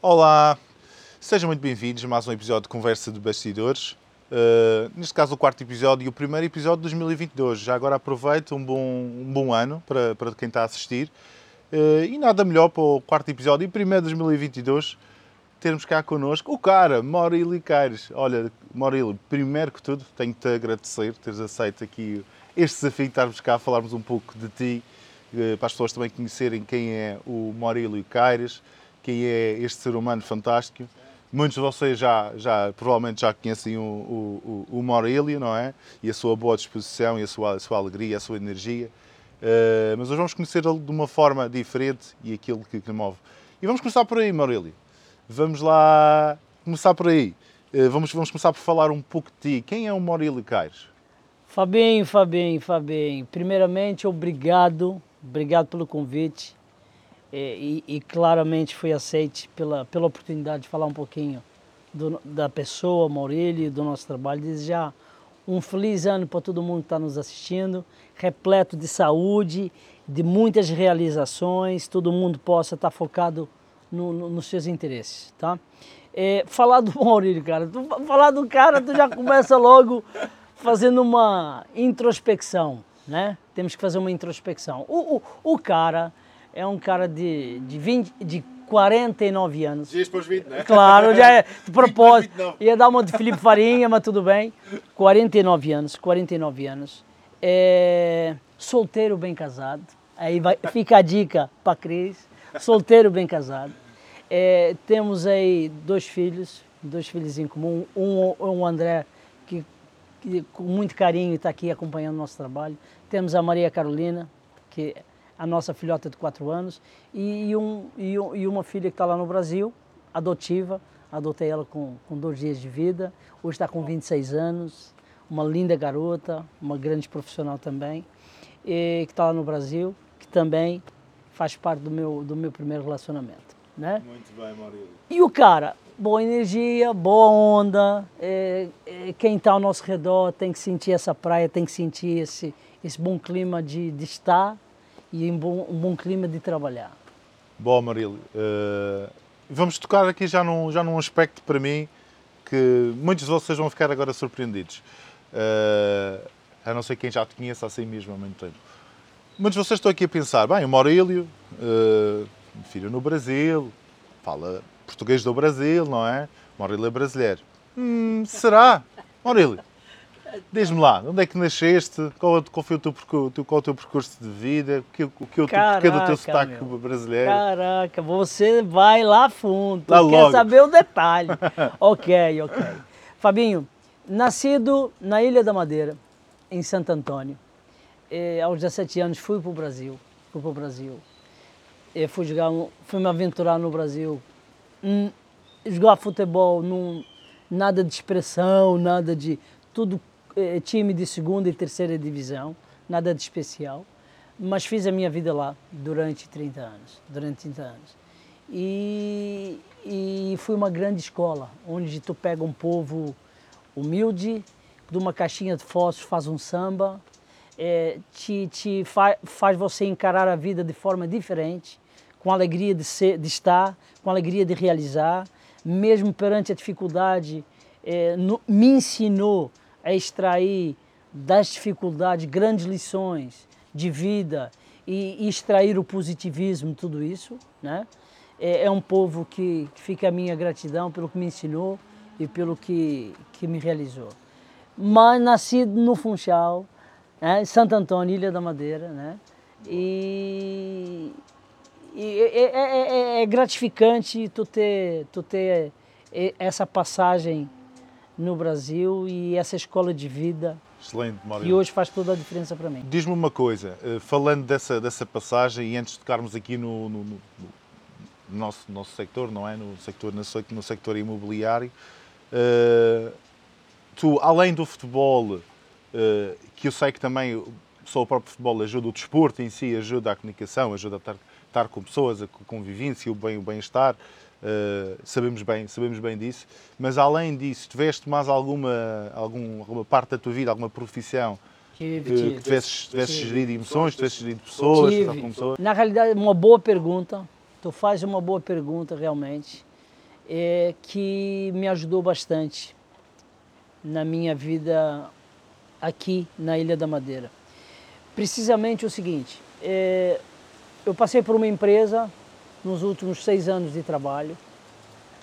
Olá, sejam muito bem-vindos a mais um episódio de Conversa de Bastidores. Uh, neste caso, o quarto episódio e o primeiro episódio de 2022. Já agora aproveito um bom, um bom ano para, para quem está a assistir. Uh, e nada melhor para o quarto episódio e primeiro de 2022 termos cá connosco o cara, Maurílio Caires. Olha, Maurílio, primeiro que tudo, tenho-te a agradecer teres aceito aqui este desafio de estarmos cá a falarmos um pouco de ti, uh, para as pessoas também conhecerem quem é o Maurílio Caires quem é este ser humano fantástico. Muitos de vocês já, já provavelmente já conhecem o, o, o, Maurílio, não é? E a sua boa disposição, e a sua, a sua alegria, a sua energia. Uh, mas hoje vamos conhecê-lo de uma forma diferente e aquilo que, que move. E vamos começar por aí, Maurílio. Vamos lá começar por aí. Uh, vamos, vamos começar por falar um pouco de ti. Quem é o Maurílio Caires? Fabinho, Fabinho, Fabinho. Primeiramente, obrigado. Obrigado pelo convite. É, e, e, claramente foi aceite pela, pela oportunidade de falar um pouquinho do, da pessoa, Maurílio, do nosso trabalho. Desejar um feliz ano para todo mundo que está nos assistindo, repleto de saúde, de muitas realizações, todo mundo possa estar tá focado no, no, nos seus interesses, tá? É, falar do Maurílio, cara, tu, falar do cara, tu já começa logo fazendo uma introspecção, né? Temos que fazer uma introspecção. O, o, o cara é um cara de, de, 20, de 49 anos. Dias para os 20, né? Claro, já é de propósito. Ia dar uma de Felipe Farinha, mas tudo bem. 49 anos, 49 anos. É, solteiro bem casado. Aí vai, fica a dica para Cris. Solteiro bem casado. É, temos aí dois filhos, dois filhos em comum. Um, um André, que, que com muito carinho está aqui acompanhando o nosso trabalho. Temos a Maria Carolina, que a nossa filhota de 4 anos, e, um, e, um, e uma filha que está lá no Brasil, adotiva. Adotei ela com, com dois dias de vida, hoje está com 26 anos, uma linda garota, uma grande profissional também, e, que está lá no Brasil, que também faz parte do meu, do meu primeiro relacionamento. Né? Muito bem, Maurílio. E o cara, boa energia, boa onda, é, é, quem está ao nosso redor tem que sentir essa praia, tem que sentir esse, esse bom clima de, de estar e um bom, um bom clima de trabalhar. Bom, Marílio, uh, vamos tocar aqui já num, já num aspecto para mim que muitos de vocês vão ficar agora surpreendidos. Uh, a não ser quem já te conhece assim mesmo há muito tempo. Muitos de vocês estão aqui a pensar, bem, o Maurílio, uh, filho no Brasil, fala português do Brasil, não é? Maurílio é brasileiro. Hum, será? Maurílio, Diz-me lá, onde é que nasceste? Qual, qual foi o teu, percurso, qual o teu percurso de vida? O que, o que, o Caraca, porquê do teu sotaque meu. brasileiro? Caraca, você vai lá fundo, lá quer logo. saber o detalhe. ok, ok. Fabinho, nascido na Ilha da Madeira, em Santo Antônio. E, aos 17 anos fui para o Brasil. Fui para o Brasil. E fui, jogar, fui me aventurar no Brasil. Hum, jogar futebol, num, nada de expressão, nada de. Tudo eh, time de segunda e terceira divisão, nada de especial, mas fiz a minha vida lá durante 30 anos, durante 30 anos. E, e foi uma grande escola, onde tu pega um povo humilde, de uma caixinha de fósforos faz um samba, é, te, te fa, faz você encarar a vida de forma diferente, com alegria de, ser, de estar, com alegria de realizar, mesmo perante a dificuldade, é, no, me ensinou a extrair das dificuldades grandes lições de vida e, e extrair o positivismo, tudo isso, né? É, é um povo que, que, fica a minha gratidão pelo que me ensinou e pelo que, que me realizou. Mas nascido no Funchal, né? Santo Antônio, Ilha da Madeira, né? E, e é, é, é, é gratificante tu ter, tu ter essa passagem no Brasil e essa escola de vida Excelente, E hoje faz toda a diferença para mim. Diz-me uma coisa, eh, falando dessa, dessa passagem e antes de tocarmos aqui no, no, no, no nosso, nosso sector, não é? No sector, no, no sector imobiliário, uh, tu, além do futebol, uh, que eu sei que também só o próprio futebol ajuda, o desporto em si ajuda a comunicação, ajuda a estar, estar com pessoas, a convivência, o bem-estar, o bem Uh, sabemos bem, sabemos bem disso, mas além disso, tiveste mais alguma, algum, alguma parte da tua vida, alguma profissão que, que tivesses, tivesses gerido emoções, tivesses gerido pessoas, pessoas? Na realidade, uma boa pergunta, tu fazes uma boa pergunta realmente. é, que me ajudou bastante na minha vida aqui na Ilha da Madeira. Precisamente o seguinte, é, eu passei por uma empresa nos últimos seis anos de trabalho,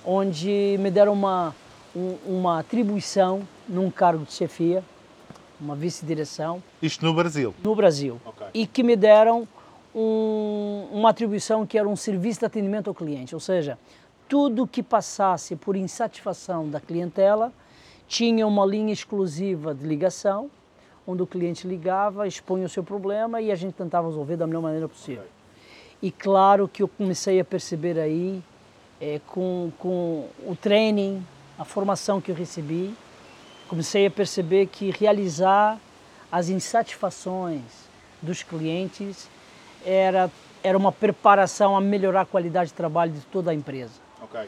onde me deram uma, um, uma atribuição num cargo de chefia, uma vice-direção. Isto no Brasil? No Brasil. Okay. E que me deram um, uma atribuição que era um serviço de atendimento ao cliente, ou seja, tudo que passasse por insatisfação da clientela tinha uma linha exclusiva de ligação, onde o cliente ligava, expunha o seu problema e a gente tentava resolver da melhor maneira possível. Okay. E claro que eu comecei a perceber aí, é, com, com o training, a formação que eu recebi, comecei a perceber que realizar as insatisfações dos clientes era, era uma preparação a melhorar a qualidade de trabalho de toda a empresa. Okay.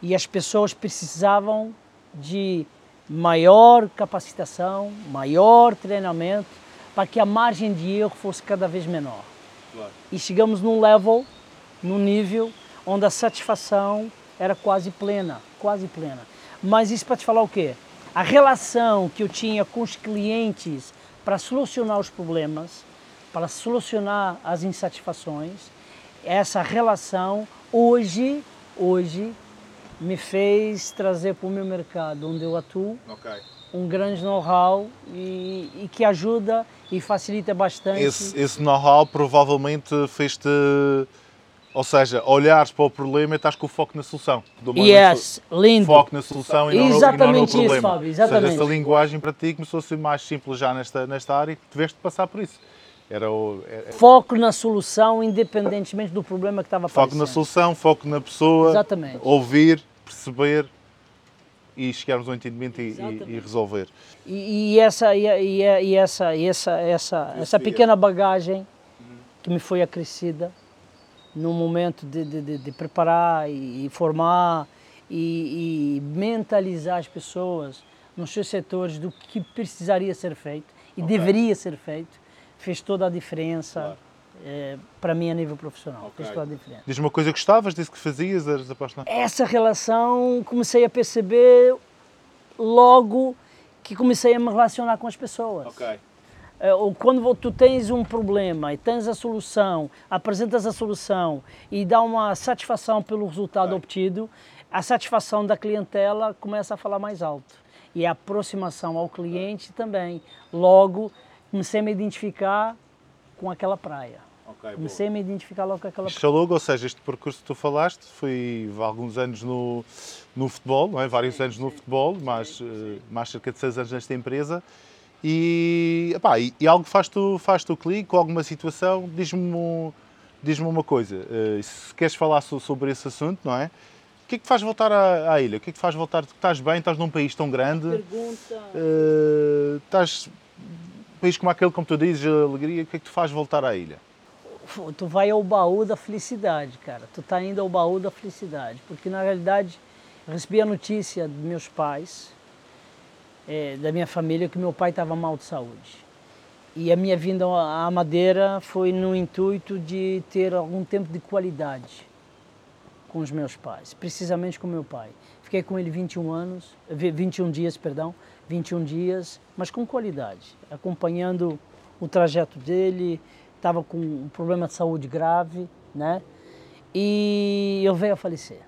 E as pessoas precisavam de maior capacitação, maior treinamento, para que a margem de erro fosse cada vez menor. Claro. E chegamos num level, num nível, onde a satisfação era quase plena, quase plena. Mas isso para te falar o quê? A relação que eu tinha com os clientes para solucionar os problemas para solucionar as insatisfações. Essa relação hoje, hoje me fez trazer para o meu mercado onde eu atuo okay. Um grande know-how e, e, que ajuda e facilita bastante. Esse, esse know-how provavelmente fez-te, ou seja, olhares para o problema e estás com o foco na solução. Yes, lindo. Foco na solução e não, exatamente no, e não no problema. Isso, Fábio, exatamente. Ou seja, essa linguagem para ti começou a ser mais simples já nesta, nesta área e tiveste de passar por isso. Era o, era... É, é foco na solução, independentemente do problema que estava aparecendo. Foco na solução, foco na pessoa, Exatamente. ouvir, perceber e chegarmos ao entendimento e, e, resolver. E, e, essa, e, e, essa, essa, essa, essa pequena bagagem que me foi acrescida no momento de, de, de preparar e, formar e, mentalizar as pessoas nos seus setores do que precisaria ser feito e okay. deveria ser feito fez toda a diferença claro. É, para mim a nível profissional. Okay. Fez toda a diferença. Diz uma coisa que gostavas, disse que fazias, eras apaixonado? Essa relação comecei a perceber logo que comecei a me relacionar com as pessoas. Okay. É, quando tu tens um problema e tens a solução, apresentas a solução e dá uma satisfação pelo resultado okay. obtido, a satisfação da clientela começa a falar mais alto. E a aproximação ao cliente também. Logo, comecei a me identificar com aquela praia. Okay, comecei boa. a me identificar logo com aquela praia. Xalogo, ou seja, este percurso que tu falaste foi alguns anos no, no futebol, não é? vários sim, anos sim. no futebol, mais, uh, mais cerca de seis anos nesta empresa. E, epá, e, e algo faz-te faz o clique com alguma situação, diz-me diz uma coisa, uh, se queres falar sobre esse assunto, não é? O que é que faz voltar à, à ilha? O que é que faz voltar? Estás bem? Estás num país tão grande? Pergunta. Uh, estás país como aquele, como tu dizes, alegria, o que é que tu faz voltar à ilha? Tu vai ao baú da felicidade, cara. Tu tá indo ao baú da felicidade. Porque, na realidade, eu recebi a notícia dos meus pais, é, da minha família, que meu pai estava mal de saúde. E a minha vinda à Madeira foi no intuito de ter algum tempo de qualidade com os meus pais, precisamente com meu pai. Fiquei com ele 21 anos, 21 dias, perdão, 21 dias, mas com qualidade, acompanhando o trajeto dele, estava com um problema de saúde grave, né? E eu veio a falecer.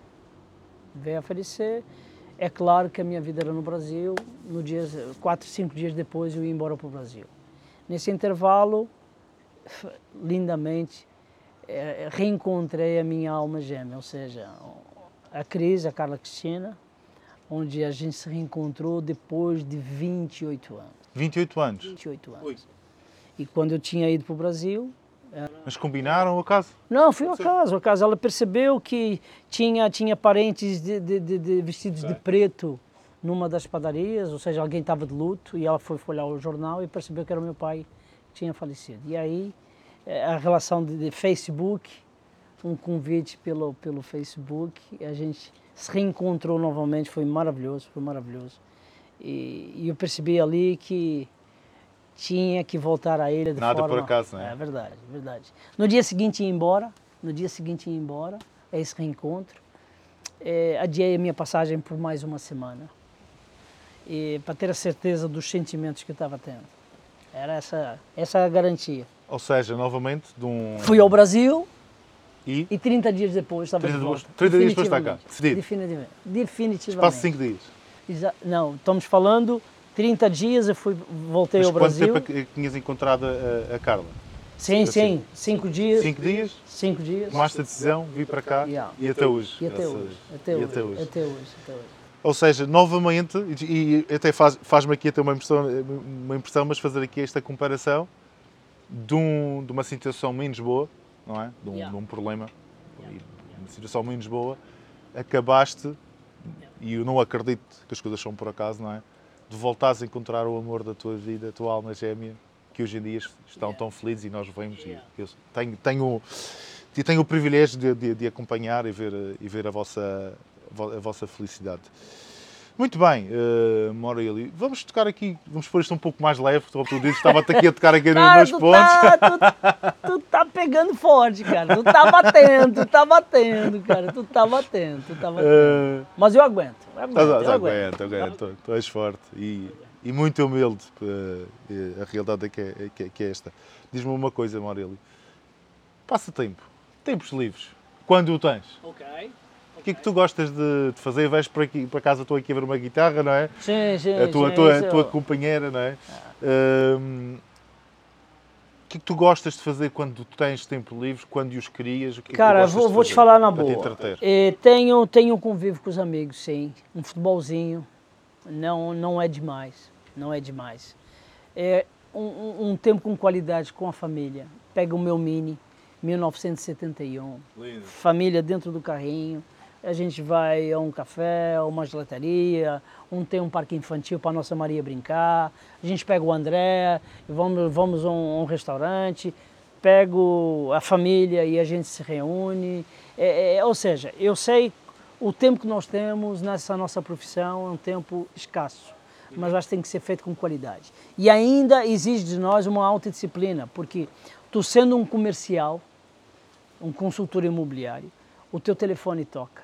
Veio a falecer. É claro que a minha vida era no Brasil. No dia, quatro, cinco dias depois eu ia embora para o Brasil. Nesse intervalo, lindamente, é, reencontrei a minha alma gêmea, ou seja, a Cris, a Carla Cristina, onde a gente se reencontrou depois de 28 anos. 28 anos? 28 anos. Oi. E quando eu tinha ido para o Brasil... Era... Mas combinaram o acaso? Não, foi um acaso. acaso. Ela percebeu que tinha, tinha parentes de, de, de, de vestidos de preto numa das padarias, ou seja, alguém estava de luto e ela foi olhar o jornal e percebeu que era o meu pai que tinha falecido. E aí eh, a relação de, de Facebook, um convite pelo, pelo Facebook, a gente se reencontrou novamente, foi maravilhoso, foi maravilhoso. E, e, eu percebi ali que tinha que voltar à ilha de Nada forma... por acaso, né? É verdade, verdade. No dia seguinte ia embora, no dia seguinte ia embora, é esse reencontro. é, adiei a minha passagem por mais uma semana. E para ter a certeza dos sentimentos que eu estava tendo. Era essa, essa a garantia. Ou seja, novamente, de um... Fui ao Brasil e, e 30 dias depois estava 30 de volta. 30 dias depois está cá, decidido. Definitivamente. Definitivamente. Espaço de 5 dias. Exa não, estamos falando 30 dias, eu fui, voltei Mas ao Brasil. quanto tempo é tinhas encontrado a, a Carla? Sim, assim, sim, cinco dias. Cinco dias? Cinco dias. Tomaste a decisão, vi para cá yeah. e até hoje. E até hoje. Até, hoje, até hoje. Até hoje. Até hoje. Ou seja, novamente, e, e até faz-me faz aqui até uma impressão, uma impressão, mas fazer aqui esta comparação de, um, de uma situação menos boa, não é? De um, yeah. de um problema, yeah. uma situação menos boa, acabaste, e eu não acredito que as coisas são por acaso, não é? De voltares a encontrar o amor da tua vida, a tua alma gêmea, que hoje em dia estão tão felizes e nós vemos. E eu tenho, tenho, tenho o privilégio de, de, de acompanhar e ver, e ver a, vossa, a vossa felicidade. Muito bem, uh, eh, Morelli, vamos tocar aqui, vamos pôr isto um pouco mais leve, como tu dizes, estava aqui a tocar aqui nos meus pontos. Tá, tu, tu, tá pegando forte, cara, tu tá batendo, tu tá batendo, cara, tu tá batendo, tu tá batendo. Uh, Mas eu aguento, eu aguento, eu aguento. aguento, aguento, tu, tu és forte e, e muito humilde, uh, a realidade é que é, que é, que é esta. Diz-me uma coisa, Morelli, passa tempo, tempos livres, quando o tens? Ok que é que tu gostas de, de fazer? Vais para, aqui, para casa, estou aqui a ver uma guitarra, não é? Sim, sim. A tua, sim, tua, tua companheira, não é? Ah. Um, o que é que tu gostas de fazer quando tens tempo livre, quando os crias? Que é Cara, vou, vou te falar na boa. Te é, tenho, tenho convívio com os amigos, sim. Um futebolzinho não, não é demais. Não é demais. É um, um tempo com qualidade com a família. Pega o meu Mini, 1971. Lindo. Família dentro do carrinho a gente vai a um café, a uma gelateria, um tem um parque infantil para a nossa Maria brincar, a gente pega o André, vamos, vamos a um, um restaurante, pego a família e a gente se reúne. É, é, ou seja, eu sei o tempo que nós temos nessa nossa profissão é um tempo escasso, mas acho que tem que ser feito com qualidade. E ainda exige de nós uma autodisciplina, porque tu sendo um comercial, um consultor imobiliário, o teu telefone toca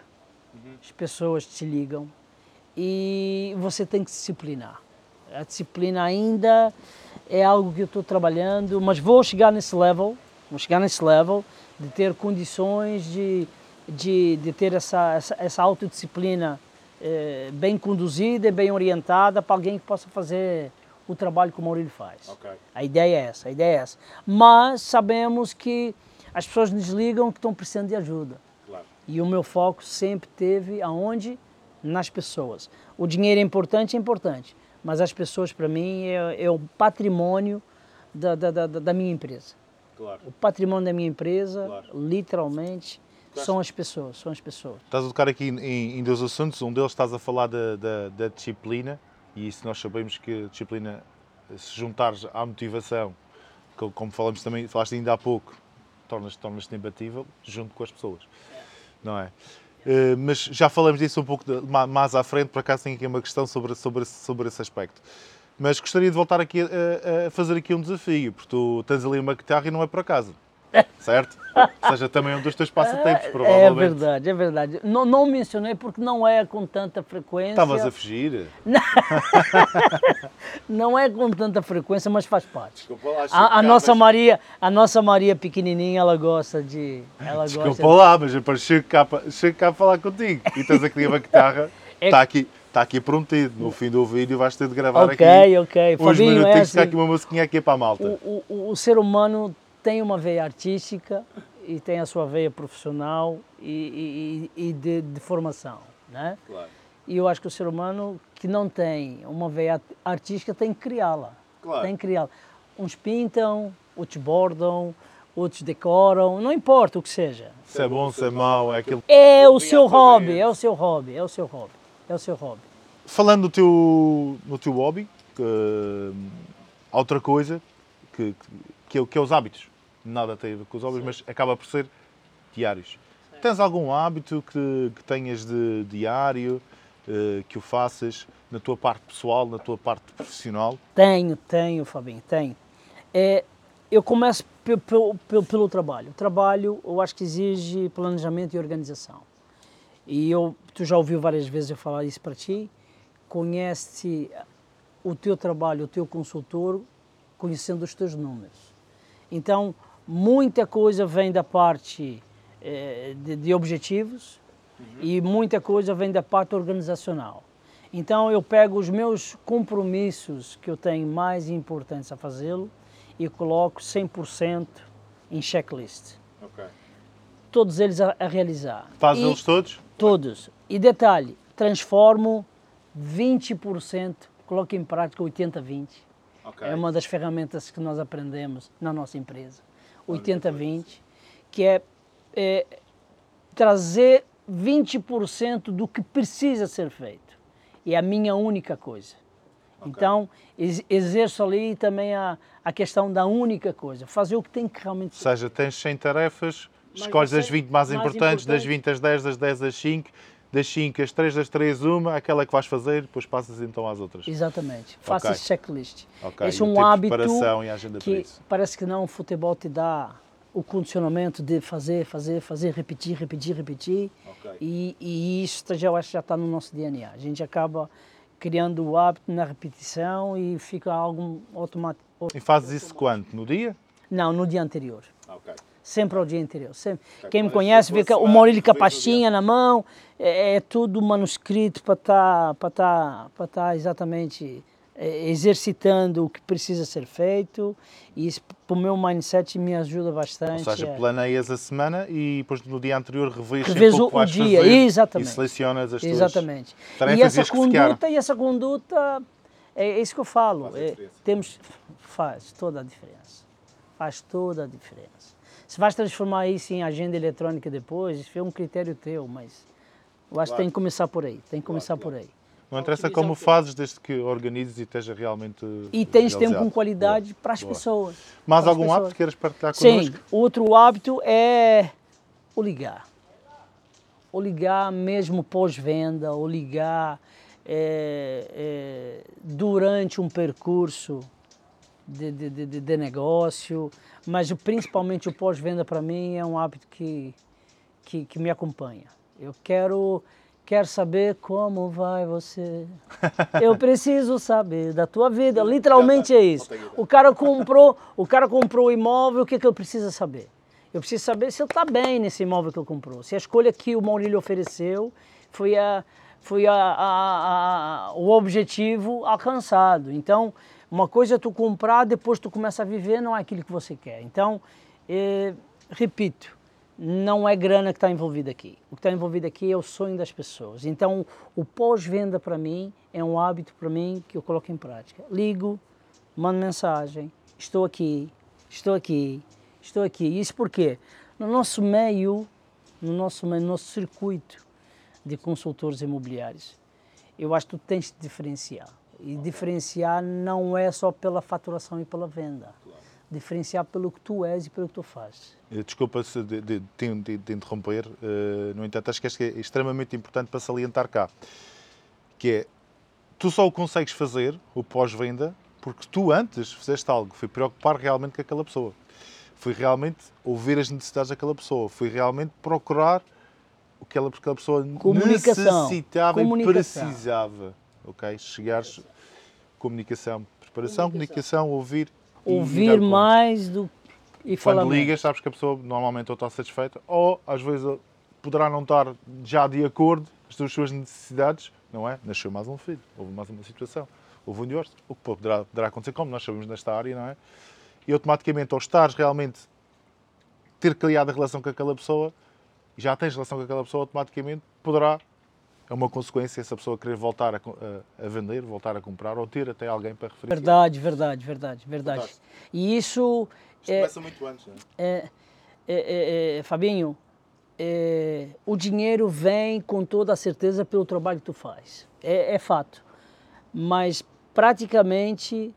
as pessoas te ligam e você tem que disciplinar. A disciplina ainda é algo que eu estou trabalhando, mas vou chegar nesse level, vou chegar nesse level de ter condições de, de, de ter essa, essa, essa autodisciplina eh, bem conduzida e bem orientada para alguém que possa fazer o trabalho que o Maurílio faz. Okay. A ideia é essa, a ideia é essa. Mas sabemos que as pessoas nos ligam que estão precisando de ajuda. E o meu foco sempre teve aonde? Nas pessoas. O dinheiro é importante, é importante, mas as pessoas para mim é, é, o patrimônio da, da, da, da minha empresa. Claro. O patrimônio da minha empresa, claro. literalmente, claro. são as pessoas, são as pessoas. Estás a tocar aqui em, em dois assuntos, um deles estás a falar da, da, da disciplina, e isso nós sabemos que a disciplina, se juntares à motivação, como falamos também, falaste ainda há pouco, tornas-te tornas imbatível junto com as pessoas não é? Uh, mas já falamos disso um pouco de, mais à frente, por acaso tenho aqui uma questão sobre, sobre, sobre esse aspecto. Mas gostaria de voltar aqui a, a fazer aqui um desafio, porque tu tens ali uma guitarra e não é por acaso certo? Ou seja, também é um dos teus passatempos, é provavelmente. É verdade, é verdade. Não, não mencionei porque não é com tanta frequência. Estavas a fugir? não é com tanta frequência, mas faz parte. Desculpa lá, a, a nossa Maria, a nossa Maria pequenininha, ela gosta de... Ela Desculpa gosta lá, mas eu chego cá, chego cá a falar contigo e tens aqui uma guitarra, é... está aqui... Está aqui prometido. No fim do vídeo vais ter de gravar okay, aqui. Ok, ok. Uns Fabinho, minutinhos, é assim, aqui uma musiquinha aqui para a malta. O, o, o ser humano tem uma veia artística e tem a sua veia profissional e, e, e de, de, formação, né? Claro. E eu acho que o ser humano que não tem uma veia artística tem que criá-la. Claro. Tem que criá-la. Uns pintam, outros bordam, outros decoram, não importa o que seja. Se é bom, se é mau, é aquilo. É o seu hobby, é o seu hobby, é o seu hobby, é o seu hobby. Falando no teu, no teu hobby, que, há outra coisa que, que, é, que é os hábitos nada tem a ver com os hobbies, mas acaba por ser diários. Sim. Tens algum hábito que, que tenhas de diário, uh, que o faças na tua parte pessoal, na tua parte profissional? Tenho, tenho, Fabinho, tenho. É, eu começo pelo, pelo, pelo trabalho. O trabalho, eu acho que exige planejamento e organização. e eu, tu já ouviu várias vezes eu falar isso para ti, conhece o teu trabalho, o teu consultor, conhecendo os teus números. Então, muita coisa vem da parte eh, de, de, objetivos uhum. e muita coisa vem da parte organizacional. Então, eu pego os meus compromissos que eu tenho mais importantes a fazê-lo e coloco 100% em checklist. Okay. Todos eles a, a realizar. Faz eles todos? Todos. E detalhe, transformo 20%, coloco em prática 80-20. Okay. É uma das ferramentas que nós aprendemos na nossa empresa. 80-20, que é, é trazer 20% do que precisa ser feito. E é a minha única coisa. Okay. Então, ex exerço ali também a, a questão da única coisa, fazer o que tem que realmente ser. Ou seja, tens 100 tarefas, Mas escolhes as 20 mais, mais importantes, das 20 às 10, das 10 às 5, das 5 às 3, das 3 uma, aquela que vais fazer, depois passas então às outras. Exatamente. Faça okay. esse checklist. Okay. Esse é um hábito que parece que não o futebol te dá o condicionamento de fazer, fazer, fazer, repetir, repetir, repetir. Okay. E, e, isso já, eu acho já está no nosso DNA. A gente acaba criando o hábito na repetição e fica algo automático. E fazes isso quando? No dia? Não, no dia anterior. Sempre ao dia anterior. Sempre. Quem me conhece vê que o Maurílio com a pastinha na mão, é, é tudo manuscrito para estar tá, tá, estar tá exatamente é, exercitando o que precisa ser feito e isso para o meu mindset me ajuda bastante. Ou seja, é. planeias a semana e depois no dia anterior revês o, o dia, exatamente. e selecionas as exatamente. tuas e essa conduta e essa conduta é, é isso que eu falo. Faz, é, temos faz toda a diferença. Faz toda a diferença. Se vais transformar isso em agenda eletrônica depois, isso é um critério teu, mas eu acho claro. que tem que começar por aí. Tem que começar claro, claro. por aí. Não interessa como fazes, desde que organizes e esteja realmente. E tens tempo com qualidade Boa. para as Boa. pessoas. Mais algum pessoas. hábito que queiras partilhar connosco? Sim, outro hábito é o ligar. O ligar mesmo pós-venda, o ligar é, é, durante um percurso de, de, de, de negócio, mas principalmente o pós-venda para mim é um hábito que, que, que, me acompanha. Eu quero, quero saber como vai você. Eu preciso saber da tua vida. Literalmente é isso. O cara comprou, o cara comprou o imóvel, o que, que eu preciso saber? Eu preciso saber se ele está bem nesse imóvel que ele comprou. Se a escolha que o Maurílio ofereceu foi, a, foi a, a, a, o objetivo alcançado. Então, uma coisa é tu comprar, depois tu começa a viver, não é aquilo que você quer. Então, eh, repito, não é grana que está envolvida aqui. O que está envolvido aqui é o sonho das pessoas. Então, o pós-venda para mim é um hábito para mim que eu coloco em prática. Ligo, mando mensagem, estou aqui, estou aqui, estou aqui. Isso porque no nosso meio, no nosso meio, no nosso circuito de consultores imobiliários, eu acho que tu tens de diferenciar. E diferenciar não é só pela faturação e pela venda. Diferenciar pelo que tu és e pelo que tu fazes. Eh, desculpa-se de, de, de, de, interromper, uh, no entanto, acho que é extremamente importante para salientar cá, que é, tu só o consegues fazer, o pós-venda, porque tu antes fizeste algo, foi preocupar realmente com aquela pessoa. Foi realmente ouvir as necessidades daquela pessoa, foi realmente procurar o que aquela, pessoa necessitava e precisava ok? Chegares, comunicação, preparação, comunicação, comunicação ouvir. Ouvir mais do e falar Quando ligas, sabes que a pessoa normalmente ou está satisfeita ou às vezes poderá não estar já de acordo com as suas necessidades, não é? Nasceu mais um filho, houve mais uma situação, houve um divórcio, o que poderá, poderá acontecer, como nós sabemos nesta área, não é? E automaticamente, ao estares realmente ter criado a relação com aquela pessoa, já tens relação com aquela pessoa, automaticamente poderá é uma consequência essa pessoa querer voltar a, a, a, vender, voltar a comprar ou ter até alguém para referir. Verdade, verdade, verdade, verdade. Fantástico. E isso. Isto é, começa muito antes, não é? é, é, é Fabinho, é, o dinheiro vem com toda a certeza pelo trabalho que tu faz. É, é fato. Mas praticamente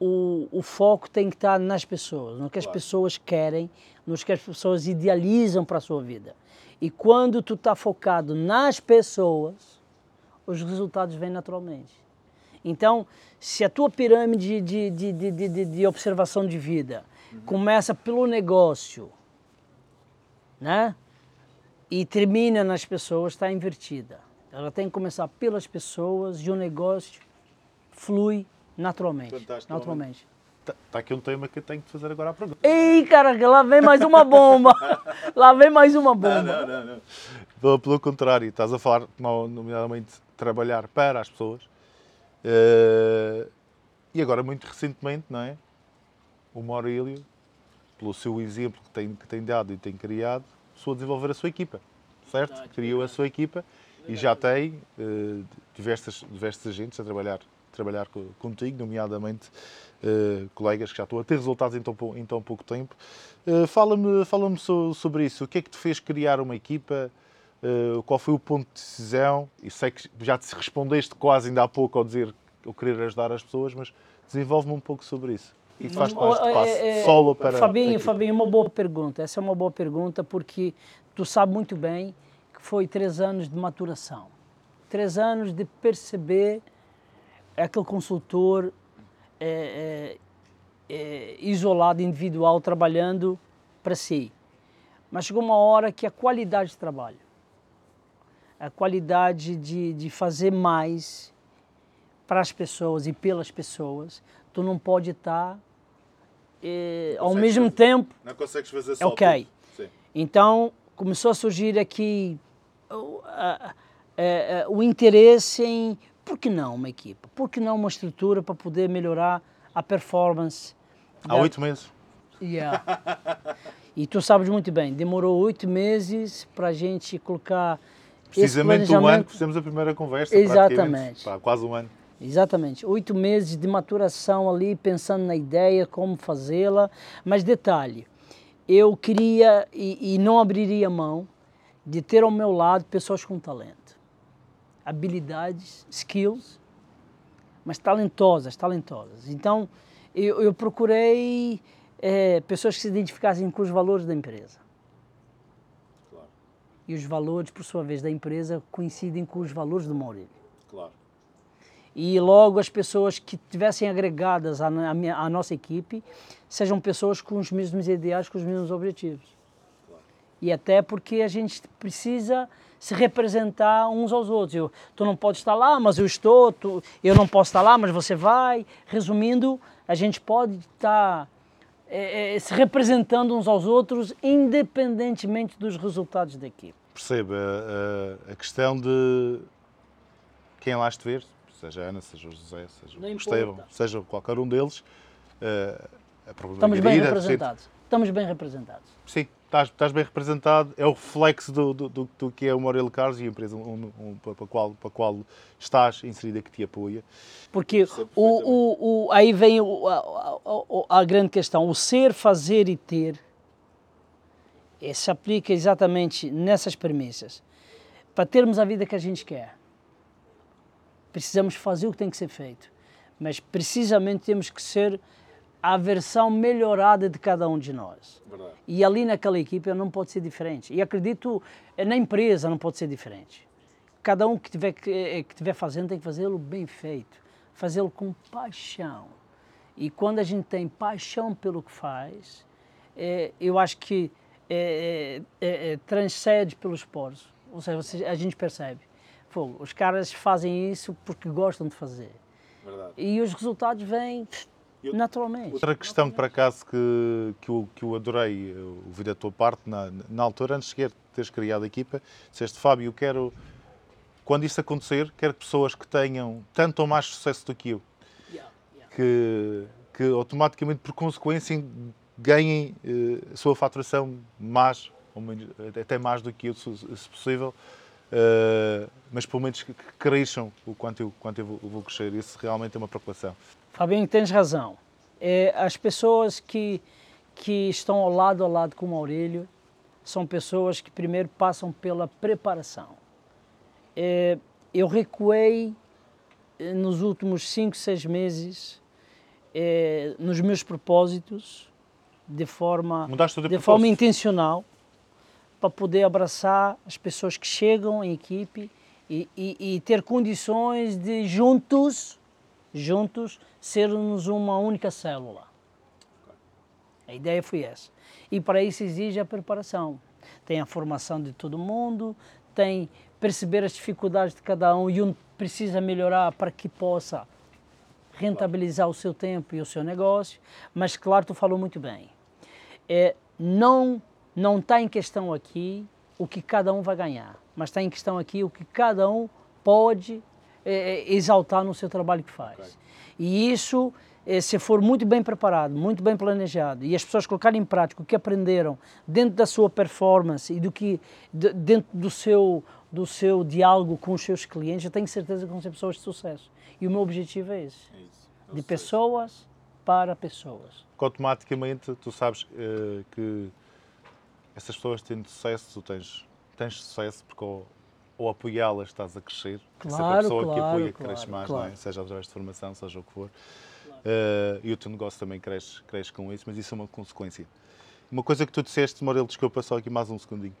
o, o, foco tem que estar nas pessoas, no que claro. as pessoas querem, no que as pessoas idealizam para a sua vida. E quando tu está focado nas pessoas, os resultados vêm naturalmente. Então, se a tua pirâmide de, de, de, de, de observação de vida uhum. começa pelo negócio, né? e termina nas pessoas está invertida. Ela tem que começar pelas pessoas e o negócio flui naturalmente. Fantástico. Naturalmente. Está tá aqui um tema que eu tenho que fazer agora a pergunta. Ei, cara, lá vem mais uma bomba. lá vem mais uma bomba. Não, não, não. não. Pelo contrário, estás a falar, nomeadamente, trabalhar para as pessoas. Uh, e agora, muito recentemente, não é? O Maurílio, pelo seu exemplo que tem, que tem dado e tem criado, começou a desenvolver a sua equipa, certo? Criou a sua equipa e já tem uh, diversas, diversas agentes a trabalhar, trabalhar contigo, nomeadamente uh, colegas que já estão a ter resultados em tão, em tão pouco tempo. Uh, Fala-me fala so, sobre isso. O que é que te fez criar uma equipa? Uh, qual foi o ponto de decisão? E sei que já te respondeste quase ainda há pouco ao dizer o querer ajudar as pessoas, mas desenvolve-me um pouco sobre isso. E faz com este passo é, é, solo para. Fabinho, Fabinho, uma boa pergunta. Essa é uma boa pergunta porque tu sabe muito bem que foi três anos de maturação. Três anos de perceber aquele consultor é, é, é, isolado, individual, trabalhando para si. Mas chegou uma hora que a qualidade de trabalho, a qualidade de, de fazer mais para as pessoas e pelas pessoas, tu não pode estar é, ao mesmo fazer, tempo. Não consegues fazer só. Ok. Então começou a surgir aqui o, a, a, o interesse em por que não uma equipa? Por que não uma estrutura para poder melhorar a performance? Há oito meses. Yeah. e tu sabes muito bem, demorou oito meses para a gente colocar. Precisamente um ano que fizemos a primeira conversa. Exatamente. Pá, quase um ano. Exatamente. Oito meses de maturação ali, pensando na ideia, como fazê-la. Mas detalhe, eu queria e, e não abriria mão de ter ao meu lado pessoas com talento habilidades, skills, mas talentosas, talentosas. Então, eu, eu procurei é, pessoas que se identificassem com os valores da empresa. Claro. E os valores, por sua vez, da empresa coincidem com os valores do Maurílio. Claro. E logo as pessoas que tivessem agregadas à, à, à nossa equipe sejam pessoas com os mesmos ideais, com os mesmos objetivos. Claro. E até porque a gente precisa se representar uns aos outros. Eu, tu não pode estar lá, mas eu estou, tu, eu não posso estar lá, mas você vai. Resumindo, a gente pode estar é, é, se representando uns aos outros, independentemente dos resultados da equipe. Perceba, a, a, questão de quem lá estiver, seja a Ana, seja o José, seja o Estevão, seja qualquer um deles, uh, a Estamos bem representados. Estamos bem representados. Sim, estás, estás bem representado, é o reflexo do, do, do, do que é o Morel Carlos e a empresa um, um, para, a qual, para a qual estás inserida que te apoia. Porque o, o, o, aí vem o, a, a, a, grande questão, o ser, fazer e ter eh, se aplica exatamente nessas premissas. Para termos a vida que a gente quer, precisamos fazer o que tem que ser feito, mas precisamente temos que ser a versão melhorada de cada um de nós. Verdade. E ali naquela equipe não pode ser diferente. E acredito, eh, na empresa não pode ser diferente. Cada um que tiver, eh, que tiver fazendo tem que fazê-lo bem feito, fazê-lo com paixão. E quando a gente tem paixão pelo que faz, é, eu acho que é, é, transcende pelos poros. Ou seja, a gente percebe. Pô, os caras fazem isso porque gostam de fazer. Verdade. E os resultados vêm Naturalmente. Outra questão, por acaso, que, que, eu, que eu adorei ouvir da tua parte, na, na altura, antes de teres criado a equipa, disseste, Fábio, eu quero, quando isso acontecer, quero pessoas que tenham tanto ou mais sucesso do que eu. Que, que automaticamente, por consequência, ganhem uh, a sua faturação mais, ou menos, até mais do que eu, se possível, uh, mas pelo menos que, que cresçam o quanto eu, quanto eu vou, eu vou crescer. Isso realmente é uma preocupação. Fabinho, tens razão. É, as pessoas que, que estão ao lado a lado com o Aurélio são pessoas que primeiro passam pela preparação. É, eu recuei é, nos últimos cinco, seis meses é, nos meus propósitos de forma, de, de forma intencional para poder abraçar as pessoas que chegam em equipe e, e, e ter condições de juntos juntos, sermos uma única célula. A ideia foi essa. E para isso exige a preparação. tem a formação de todo mundo, tem perceber as dificuldades de cada um e um precisa melhorar para que possa rentabilizar o seu tempo e o seu negócio. Mas, claro, tu falou muito bem. É, não não está em questão aqui o que cada um vai ganhar, mas está em questão aqui o que cada um pode é, é exaltar no seu trabalho que faz. Okay. E isso, é, se for muito bem preparado, muito bem planejado, e as pessoas colocarem em prática o que aprenderam dentro da sua performance e do que dentro do seu do seu diálogo com os seus clientes, eu tenho certeza que vão ser pessoas de sucesso. E o meu objetivo é esse. É isso. De pessoas para pessoas. Automaticamente, tu sabes uh, que essas pessoas têm sucesso, tu tens, tens sucesso porque ao apoiá-las estás a crescer. Claro, Essa pessoa claro, que apoia claro, cresce mais, claro. é? seja através de formação, seja o que for. Claro. Uh, e o teu negócio também cresce, cresce com isso, mas isso é uma consequência. Uma coisa que tu disseste, Morel, desculpa só aqui mais um segundinho,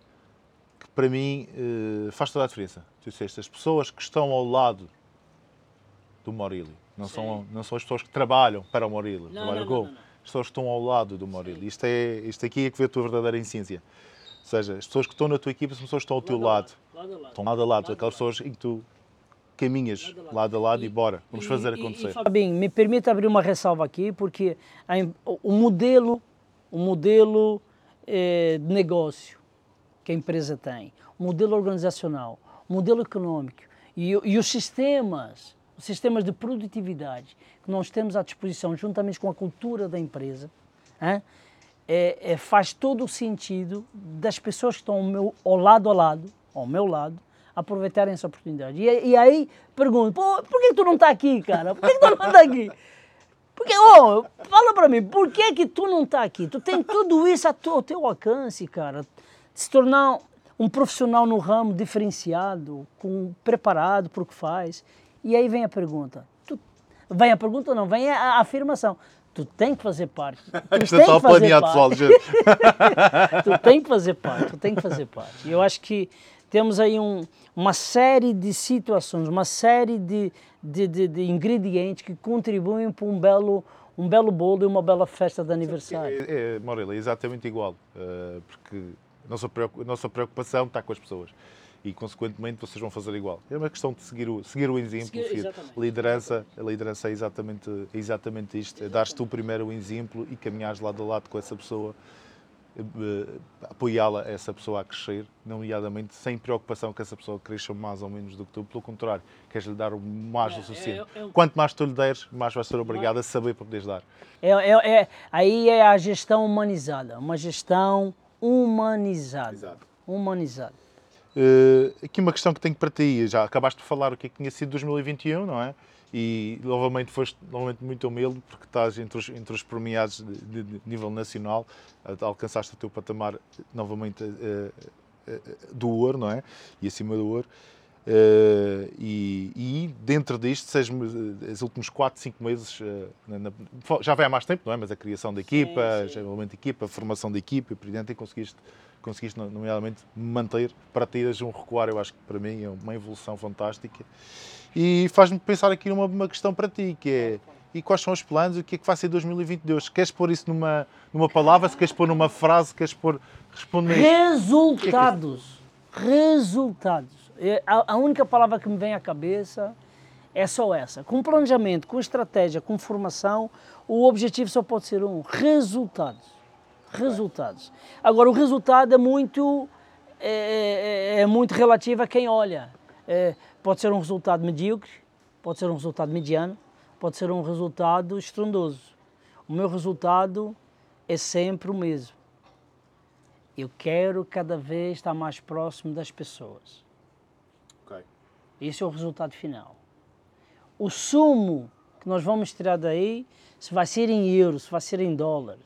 que para mim uh, faz toda a diferença. Tu disseste, as pessoas que estão ao lado do Maurílio. Não são, não são as pessoas que trabalham para o Maurílio, não, não, não, As pessoas que estão ao lado do Maurílio. Isto, é, isto aqui é que vê a tua verdadeira essência. Ou seja, as pessoas que estão na tua equipa são pessoas que estão ao teu lado. lado. lado, lado. Estão lado a lado. Aquelas pessoas em que tu caminhas lado a lado, lado, lado e, e bora. Vamos e, fazer acontecer. E, Fabinho, me permita abrir uma ressalva aqui, porque a, o modelo, o modelo eh, de negócio que a empresa tem, o modelo organizacional, o modelo econômico e, os sistemas os sistemas de produtividade que nós temos à disposição, juntamente com a cultura da empresa, é, é, faz todo o sentido das pessoas que estão ao, meu, ao lado a lado, ao meu lado, aproveitarem essa oportunidade. E, e aí pergunto, Pô, por que tu não está aqui, cara? Por que tu não está aqui? Porque, oh, fala para mim, por que que tu não está aqui? Tu tem tudo isso ao teu alcance, cara. Se tornar um profissional no ramo diferenciado, com, preparado para o que faz. E aí vem a pergunta. Tu, vem a pergunta não, vem a, a afirmação. Tu tem que fazer parte. Tu está planeado, pessoal, gente. tu tem que fazer parte, tu tem que fazer parte. E eu acho que temos aí um, uma série de situações, uma série de, de, de, de ingredientes que contribuem para um belo, um belo bolo e uma bela festa de aniversário. É, é, Morela, é exatamente igual, uh, porque nossa, nossa preocupação está com as pessoas e, consequentemente, vocês vão fazer igual. É uma questão de seguir o, seguir o exemplo. Seguir, liderança, a liderança é exatamente, é exatamente isto: é dar-te tu primeiro o exemplo e caminhares lado a lado com essa pessoa, uh, apoiá-la, essa pessoa a crescer, nomeadamente sem preocupação que essa pessoa cresça mais ou menos do que tu. Pelo contrário, queres-lhe dar o mais é, o suficiente. É, é, Quanto mais tu lhe deres, mais vais ser obrigado a saber para poderes dar. É, é, é, aí é a gestão humanizada, uma gestão humanizada. Exato. Humanizada. Uh, aqui uma questão que tenho para ti, já acabaste de falar o que, é que tinha sido 2021, não é? E novamente foste novamente muito humilde porque estás entre os, entre os premiados de, de, nível nacional, alcançaste o teu patamar novamente uh, uh, do ouro, não é? E acima do ouro. Uh, e, e, dentro disto, seja, os últimos 4, 5 meses, uh, na, na, já vai há mais tempo, não é? Mas a criação da equipa, geralmente equipa, a formação da equipa, e por diante, e conseguiste conseguiste, nomeadamente, manter para teres um recuar, eu acho que para mim é uma evolução fantástica. E faz-me pensar aqui numa uma questão para ti, que é e quais são os planos e o que é que vai ser 2022? Queres pôr isso numa, numa palavra, se queres pôr numa frase, queres pôr. Responder. Resultados. É que... Resultados. A, a única palavra que me vem à cabeça é só essa. Com planejamento, com estratégia, com formação, o objetivo só pode ser um: resultados resultados. Agora, o resultado é muito, é, é, é muito relativo a quem olha. É, pode ser um resultado medíocre, pode ser um resultado mediano, pode ser um resultado estrondoso. O meu resultado é sempre o mesmo. Eu quero cada vez estar mais próximo das pessoas. Okay. Esse é o resultado final. O sumo que nós vamos tirar daí, se vai ser em euros, se vai ser em dólares,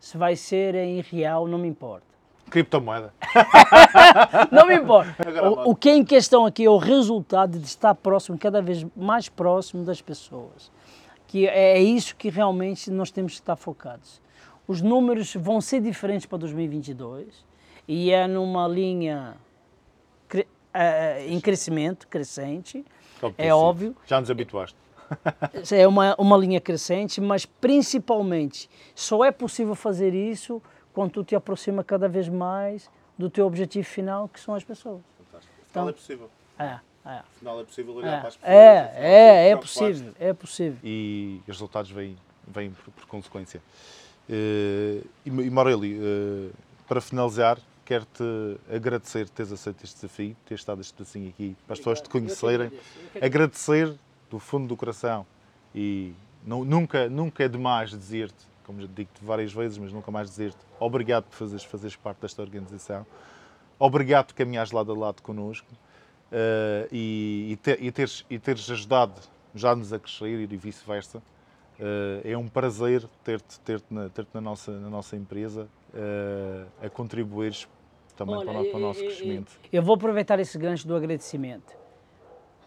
se vai ser em real, não me importa. Criptomoeda. não me importa. O, o, que é em questão aqui é o resultado de estar próximo, cada vez mais próximo das pessoas. Que é, é isso que realmente nós temos que estar focados. Os números vão ser diferentes para 2022 e é numa linha uh, em crescimento, crescente, é óbvio. Já nos habituaste é uma, uma linha crescente, mas principalmente só é possível fazer isso quando tu te aproxima cada vez mais do teu objetivo final, que são as pessoas. Fantástico. Então- é possível. É, é. Afinal é possível olhar É, para as pessoas. é, é, é possível, é possível. E os resultados vêm, vêm por, por consequência. Eh, e, e Morelli, eh, para finalizar, quero-te agradecer teres aceito este desafio, teres estado este pedacinho aqui, para as pessoas te conhecerem. Agradecer do fundo do coração e não- nunca, nunca é demais dizer-te, como já te digo-te várias vezes, mas nunca mais dizer-te, obrigado por fazeres, fazeres parte desta organização, obrigado por caminhares lado a lado connosco eh, e, e, te- e teres, e teres ajudado já-nos a crescer e vice-versa. Eh, é um prazer ter-te ter na, ter na, nossa, na nossa empresa eh, a contribuires também Olha, para, o, para o nosso crescimento. Eu vou aproveitar esse gancho do agradecimento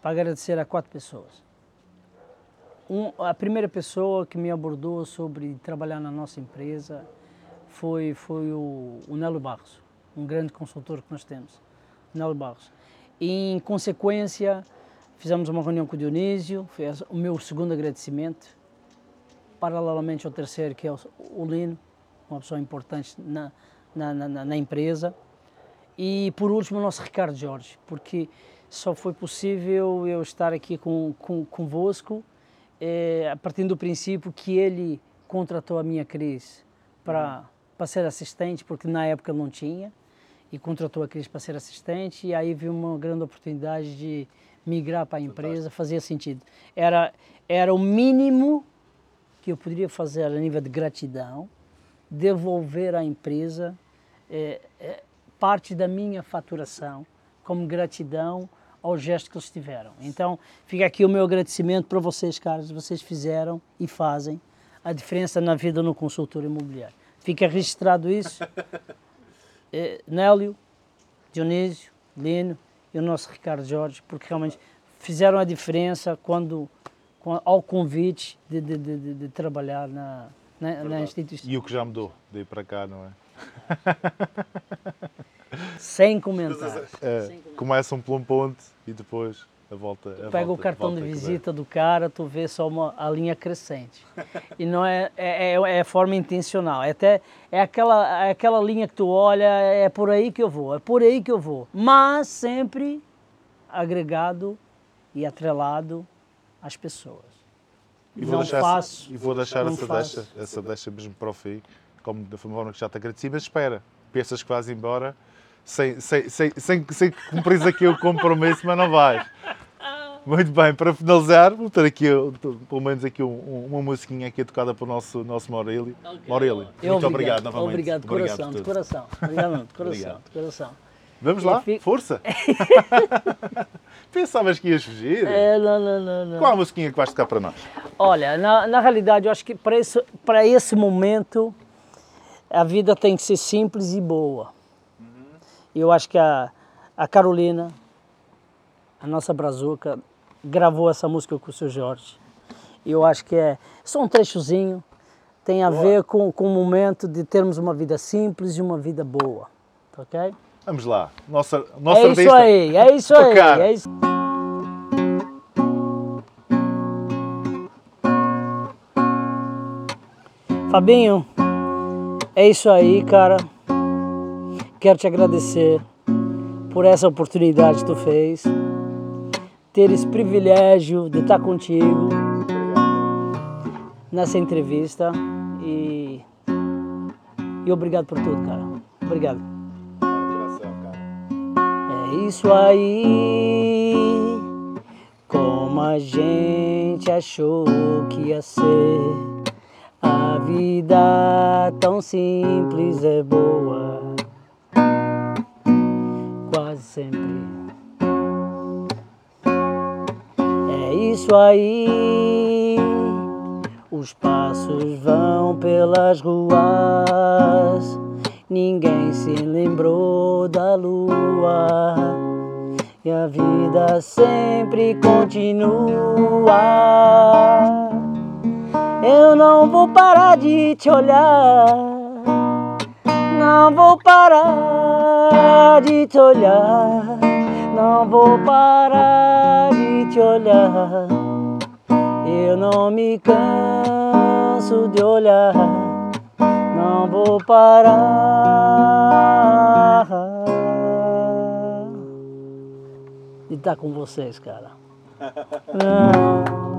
para agradecer a quatro pessoas. Um, a primeira pessoa que me abordou sobre trabalhar na nossa empresa foi, foi o, o Nelo Barros, um grande consultor que nós temos, Nelo Barros. E, em consequência, fizemos uma reunião com o Dionísio, foi o meu segundo agradecimento, paralelamente ao terceiro, que é o, o Lino, uma pessoa importante na, na, na, na empresa. E por último, o nosso Ricardo Jorge, porque só foi possível eu estar aqui com, com, convosco a partir do princípio que ele contratou a minha Cris para, para ser assistente, porque na época não tinha, e contratou a Cris para ser assistente, e aí viu uma grande oportunidade de migrar para a empresa, fazia sentido. Era, era o mínimo que eu poderia fazer a nível de gratidão, devolver à empresa eh, eh, parte da minha faturação como gratidão ao gesto que eles tiveram. Então, fica aqui o meu agradecimento para vocês, caras. Vocês fizeram e fazem a diferença na vida no consultor imobiliário. Fica registrado isso. Eh, Nélio, Dionísio, Lino e o nosso Ricardo Jorge, porque realmente fizeram a diferença quando, ao convite de, de, de, de- de trabalhar na, na, na instituição. E o que já mudou daí para cá, não é? Sem comentários. É, começam por um ponto e depois a volta. A Pega o volta- cartão volta de visita do cara, tu vê só uma, a linha crescente. E não é, é, é, é forma intencional. É, até, é, aquela, é aquela linha que tu olha, é por aí que eu vou, é por aí que eu vou. Mas sempre agregado e atrelado às pessoas. E vou não deixar, faço. e vou deixar essa, faço. deixa, essa deixa mesmo para o fim, como da forma que já te agradeci, mas espera, pensas que vais embora sem, sem, sem, sem, sem que cumprires aqui o compromisso, mas não vais. Muito bem, para finalizar, vou ter aqui, pelo menos aqui um- um- uma musiquinha aqui tocada pelo nosso, nosso Morelli. Morelli, Eu muito obrigado, novamente. Obrigado, de Obrigado coração, por de coração. Obrigado, de coração, Obrigado. de coração. Vamos lá, fico- força! Pensavas que ias fugir? É, não, não, não, não. Qual a musiquinha que vais tocar para nós? Olha, na, na realidade, eu acho que para esse, para esse momento, a vida tem que ser simples e boa. E eu acho que a, a Carolina, a nossa brazuca, gravou essa música com o seu Jorge. E eu acho que é só um trechozinho, tem a ver com, com o momento de termos uma vida simples e uma vida boa. tá Ok? Vamos lá, nossa, nossa é isso aí, é isso aí. É isso. Fabinho, é isso aí, cara. Quero te agradecer por essa oportunidade que tu fez, ter esse privilégio de estar contigo nessa entrevista e, e obrigado por tudo, cara. Obrigado. É isso aí. Como a gente achou que ia ser. A vida tão simples é boa. Sempre. É isso aí. Os passos vão pelas ruas. Ninguém se lembrou da lua. E a vida sempre continua. Eu não vou parar de te olhar. Não vou parar de te olhar, não vou parar de te olhar. Eu não me canso de olhar, não vou parar de estar com vocês, cara. Não.